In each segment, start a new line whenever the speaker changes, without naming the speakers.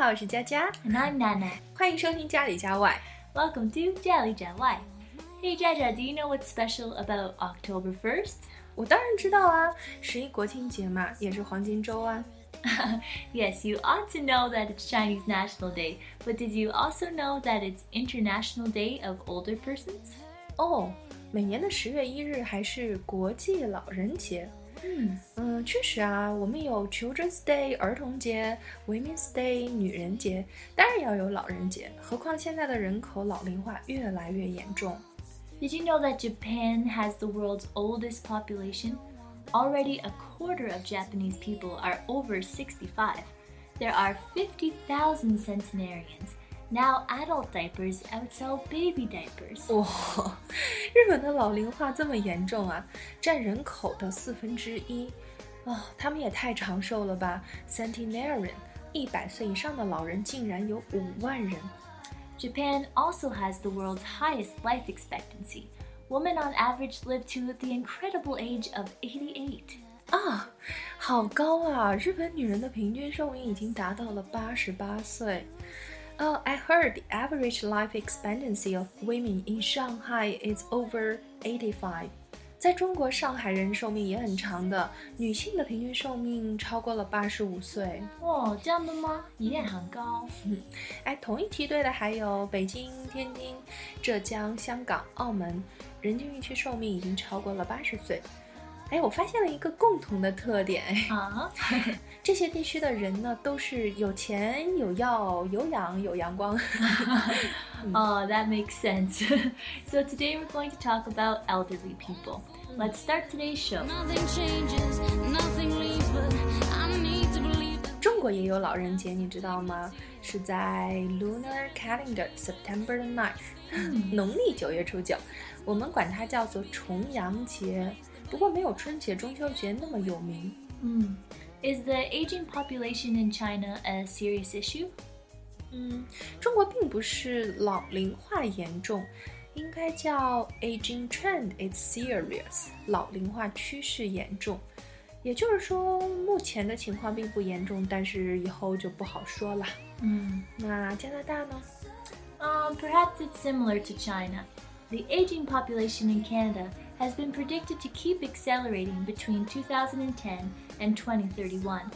好，我是佳佳，
And I'm Nana.
欢迎收听家里家外。
Welcome to Jelly Jet Why. Hey Jaja, do you know what's special about October 1st?
我当然知道啊，十一国庆节嘛，也是黄金周啊。
yes, you ought to know that it's Chinese National Day, but did you also know that it's International Day of Older Persons?
哦，每年的十月一日还是国际老人节。
Hmm.
嗯，确实啊，我们有 Children's Day 儿童节，Women's Day 女人节，当然也要有老人节。何况现在的人口老龄化越来越严重。
Did you know that Japan has the world's oldest population? Already a quarter of Japanese people are over 65. There are 50,000 centenarians. Now adult diapers outsell baby diapers.
哇、日本的老龄化这么严重啊，占人口的四分之一。啊、他们也太长寿了吧！Centenarian，一百岁以上的老人竟然有五万人。
Japan also has the world's highest life expectancy. Women on average live to the incredible age of 88.
啊，好高啊！日本女人的平均寿命已经达到了八十八岁。 Oh, I heard the average life expectancy of women in Shanghai is over eighty-five. 在中国，上海人寿命也很长的，女性的平均寿命超过了八十五岁。
哦，这样的吗？也很高。
哎，同一梯队的还有北京、天津、浙江、香港、澳门，人均预期寿命已经超过了八十岁。哎，我发现了一个共同的特点，哎
，Uh-huh.
这些地区的人呢，都是有钱、有药、有氧、有阳光。
oh, that makes sense. so today we're going to talk about elderly people. Let's start today's show.
Nothing changes, nothing leaves, but I need to believe
中国也有老人节，你知道吗？是在 Lunar Calendar September the 9th，、农历九月初九，我们管它叫做重阳节。不过没有春节、中秋节那么有名。
Hmm. Is the aging population in China a serious issue?
嗯，中国并不是老龄化严重，应该叫 aging trend is serious，老龄化趋势严重。也就是说，目前的情况并不严重，但是以后就不好说了。
Hmm.
那加拿大呢？
Um, perhaps it's similar to China. The aging population in Canada has been predicted to keep accelerating between 2010 and 2031.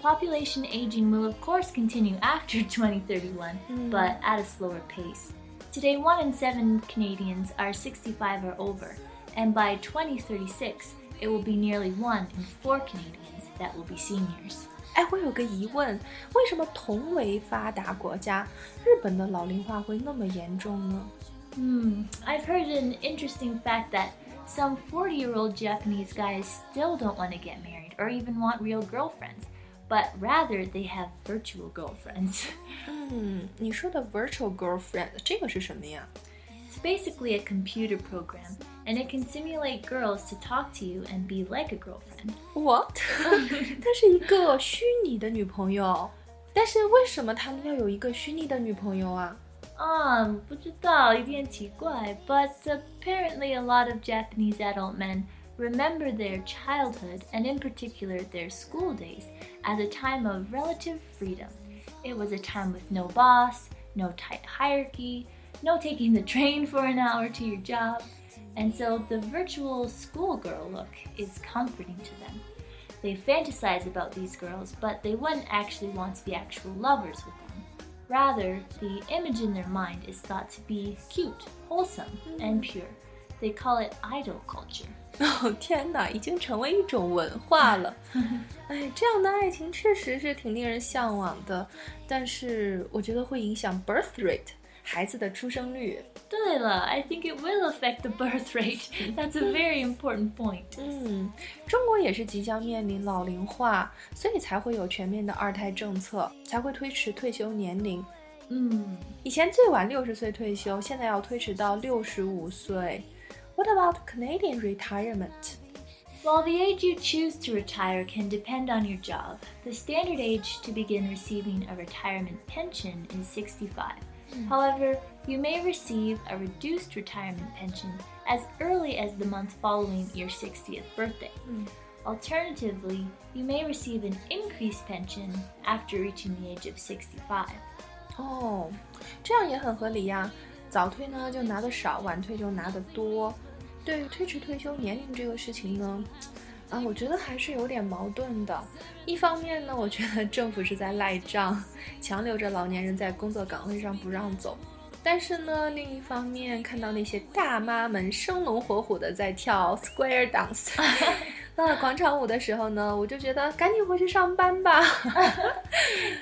Population aging will, of course, continue after 2031, but at a slower pace. Today, one in seven Canadians are 65 or over, and by 2036, it will be nearly one in four Canadians that will be seniors.
哎，我有个疑问，为什么同为发达国家，日本的老龄化会那么严重呢？
Hmm, I've heard an interesting fact that some 40 year old Japanese guys still don't want to get married or even want real girlfriends, but rather they have virtual girlfriends.
嗯，你说的 virtual girlfriend 这个是什么呀？
It's basically a computer program, and it can simulate girls to talk to you and be like a girlfriend.
What？她是一个虚拟的女朋友，但是为什么他们要有一个虚拟的女朋友啊？
Um, 不知道，有点奇怪, but apparently a lot of Japanese adult men remember their childhood and in particular their school days as a time of relative freedom. It was a time with no boss, no tight hierarchy, no taking the train for an hour to your job. And so the virtual schoolgirl look is comforting to them. They fantasize about these girls, but they wouldn't actually want to be actual lovers with them. Rather, the image in their mind is thought to be cute, wholesome, and pure. They call it idol culture.
哦天哪，已经成为一种文化了。哎，这样的爱情确实是挺令人向往的，但是我觉得会影响 birth rate， 孩子的出生率。
对了, I think it will affect the birth rate. That's a very important point.
嗯，中国也是即将面临老龄化，所以才会有全面的二胎政策，才会推迟退休年龄。
Mm.
以前最晚六十岁退休，现在要推迟到六十五岁。What about Canadian retirement？
While the age you choose to retire can depend on your job, the standard age to begin receiving a retirement pension is 65. However, you may receive a reduced retirement pension as early as the month following your 60th birthday. Alternatively, you may receive an increased pension after reaching the age of 65.
哦，这样也很合理呀。早退呢就拿的少，晚退就拿的多。对于推迟退休年龄这个事情呢， 啊，我觉得还是有点矛盾的。一方面呢，我觉得政府是在赖账，强留着老年人在工作岗位上不让走。但是呢，另一方面看到那些大妈们生龙活虎的在跳 square dance，那，广场舞的时候呢，我就觉得赶紧回去上班吧。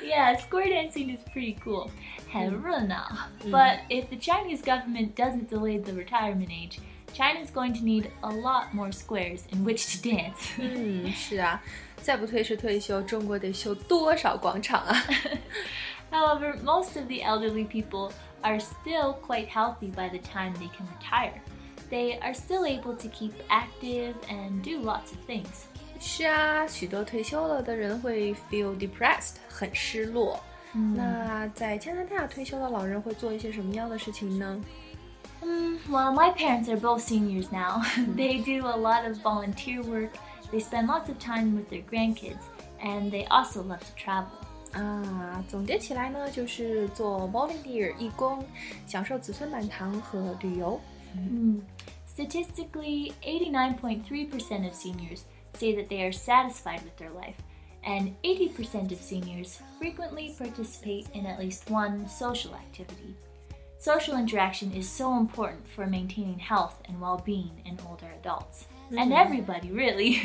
yeah, square dancing is pretty cool. 很热闹. But if the Chinese government doesn't delay the retirement age, China's going to need a lot more squares in which to dance.
嗯，是啊，再不推迟退休，中国得修多少广场啊？
However, most of the elderly people are still quite healthy by the time they can retire. They are still able to keep active and do lots of things.
是啊，许多退休了的人会 feel depressed，很失落。那在加拿大退休的老人会做一些什么样的事情呢？
Mm, well, my parents are both seniors now. they do a lot of volunteer work, they spend lots of time with their grandkids, and they also love to travel.
啊，总结起来呢，就是做 volunteer 义工，享受子孙满堂和旅游。
Mm. Statistically, 89.3% of seniors say that they are satisfied with their life, and 80% of seniors frequently participate in at least one social activity. Social interaction is so important for maintaining health and well being in older adults. And everybody, really.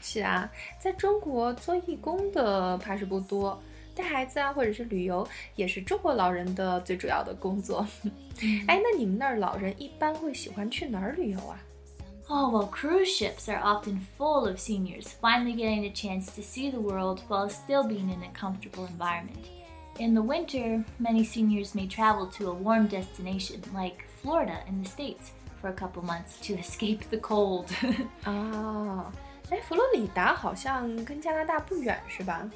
是啊，在中国做义工的怕是不多，带孩子啊，或者是旅游，也是中国老人的最主要的工作。哎，那你们那儿老人一般会喜欢去哪儿旅游啊？
Oh, well, cruise ships are often full of seniors, finally getting a chance to see the world while still being in a comfortable environment. In the winter, many seniors may travel to a warm destination like Florida in the States for a couple months to escape the cold.
啊，哎，佛罗里达好像跟加拿大不远是吧？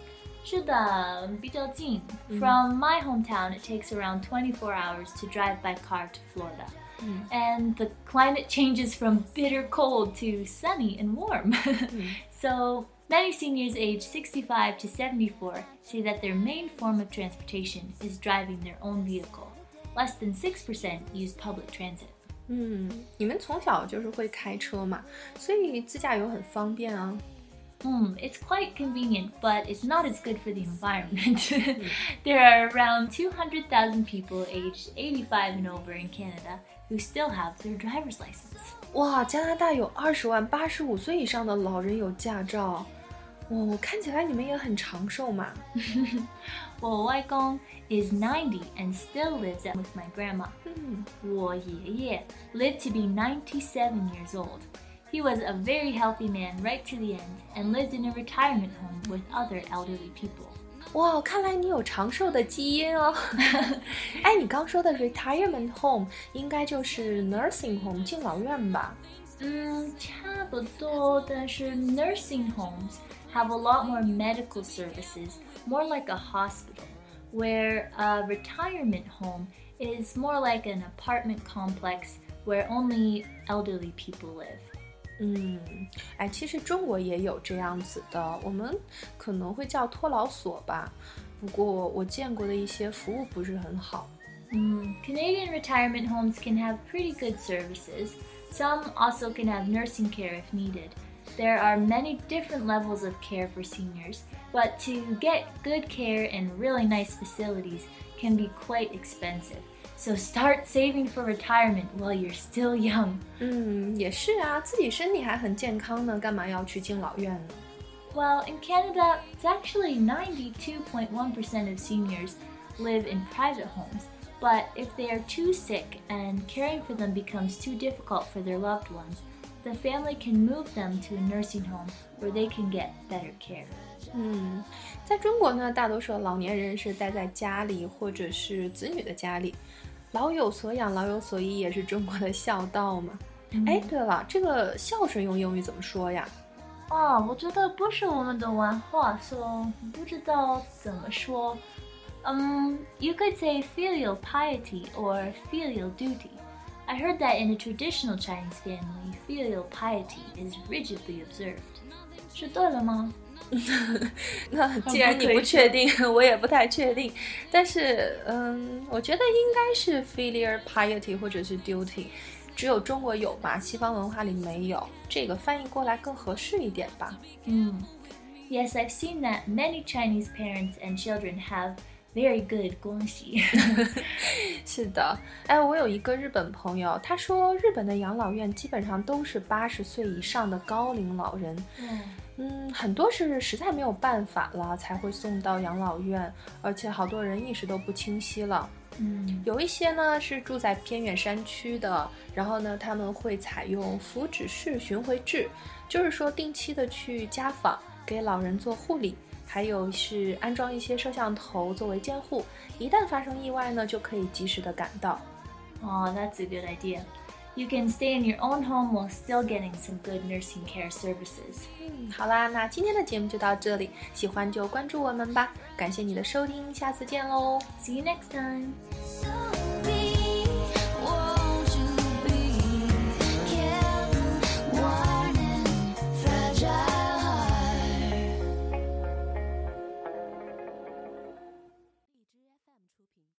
是的，比较近. From my hometown, it takes around 24 hours to drive by car to Florida. And the climate changes from bitter cold to sunny and warm. so, many seniors aged 65 to 74 say that their main form of transportation is driving their own vehicle. Less than 6% use public transit.
嗯，你们从小就是会开车嘛，所以自驾游很方便啊。
Hmm, it's quite convenient, but it's not as good for the environment. there are around 200,000 people aged 85 and over in Canada who still have their driver's license.
哇，加拿大有二十万八十五岁以上的老人有驾照， 哦，看起来你们也很长寿嘛。
Well, Waikong is 90 and still lives at with my grandma.
嗯，
我爷爷 lived to be 97 years old. He was a very healthy man right to the end and lived in a retirement home with other elderly people.
哇，看来你有长寿的基因哦。哎，你刚说的 retirement home 应该就是 nursing home 敬老院吧？
Mm, 差不多，但是 nursing homes have a lot more medical services, more like a hospital, where a retirement home is more like an apartment complex where only elderly people live.
嗯，哎，其实中国也有这样子的，我们可能会叫托老所吧。不过我见过的一些服务不是很好。
Mm, Canadian retirement homes can have pretty good services. Some also can have nursing care if needed. There are many different levels of care for seniors, but to get good care and really nice facilities can be quite expensive. So start saving for retirement while you're still young.
嗯，也是啊，自己身体还很健康呢，干嘛要去敬老院呢？
Well, in Canada, it's actually 92.1% of seniors live in private homes. But if they are too sick and caring for them becomes too difficult for their loved ones, the family can move them to a nursing home where they can get better care.
嗯，在中国呢，大多数的老年人是待在家里或者是子女的家里，老有所养，老有所依也是中国的孝道嘛。哎、对了，这个孝顺用英语怎么说呀？
啊，我觉得不是我们的文化，so 不知道怎么说。 Um, you could say filial piety or filial duty. I heard that in a traditional Chinese family, filial piety is rigidly observed. 是对了吗？
那既然你不确定，我也不太确定。但是，嗯，我觉得应该是 filial piety 或者是 duty，只有中国有嘛，西方文化里没有。这个翻译过来更合适一点吧。
嗯，Yes, I've seen that many Chinese parents and children have very good 恭喜。
是的，哎，我有一个日本朋友，他说日本的养老院基本上都是八十岁以上的高龄老人。
嗯
嗯，很多是实在没有办法了才会送到养老院，而且好多人意识都不清晰了。
嗯
有一些呢是住在偏远山区的，然后呢他们会采用福祉式巡回制，就是说定期的去家访，给老人做护理，还有是安装一些摄像头作为监护，一旦发生意外呢，就可以及时的赶到。
Oh, that's a good idea. You can stay in your own home while still getting some good nursing care services.
嗯，好啦，那今天的节目就到这里，喜欢就关注我们吧，感谢你的收听，下次见喽。
See you next time.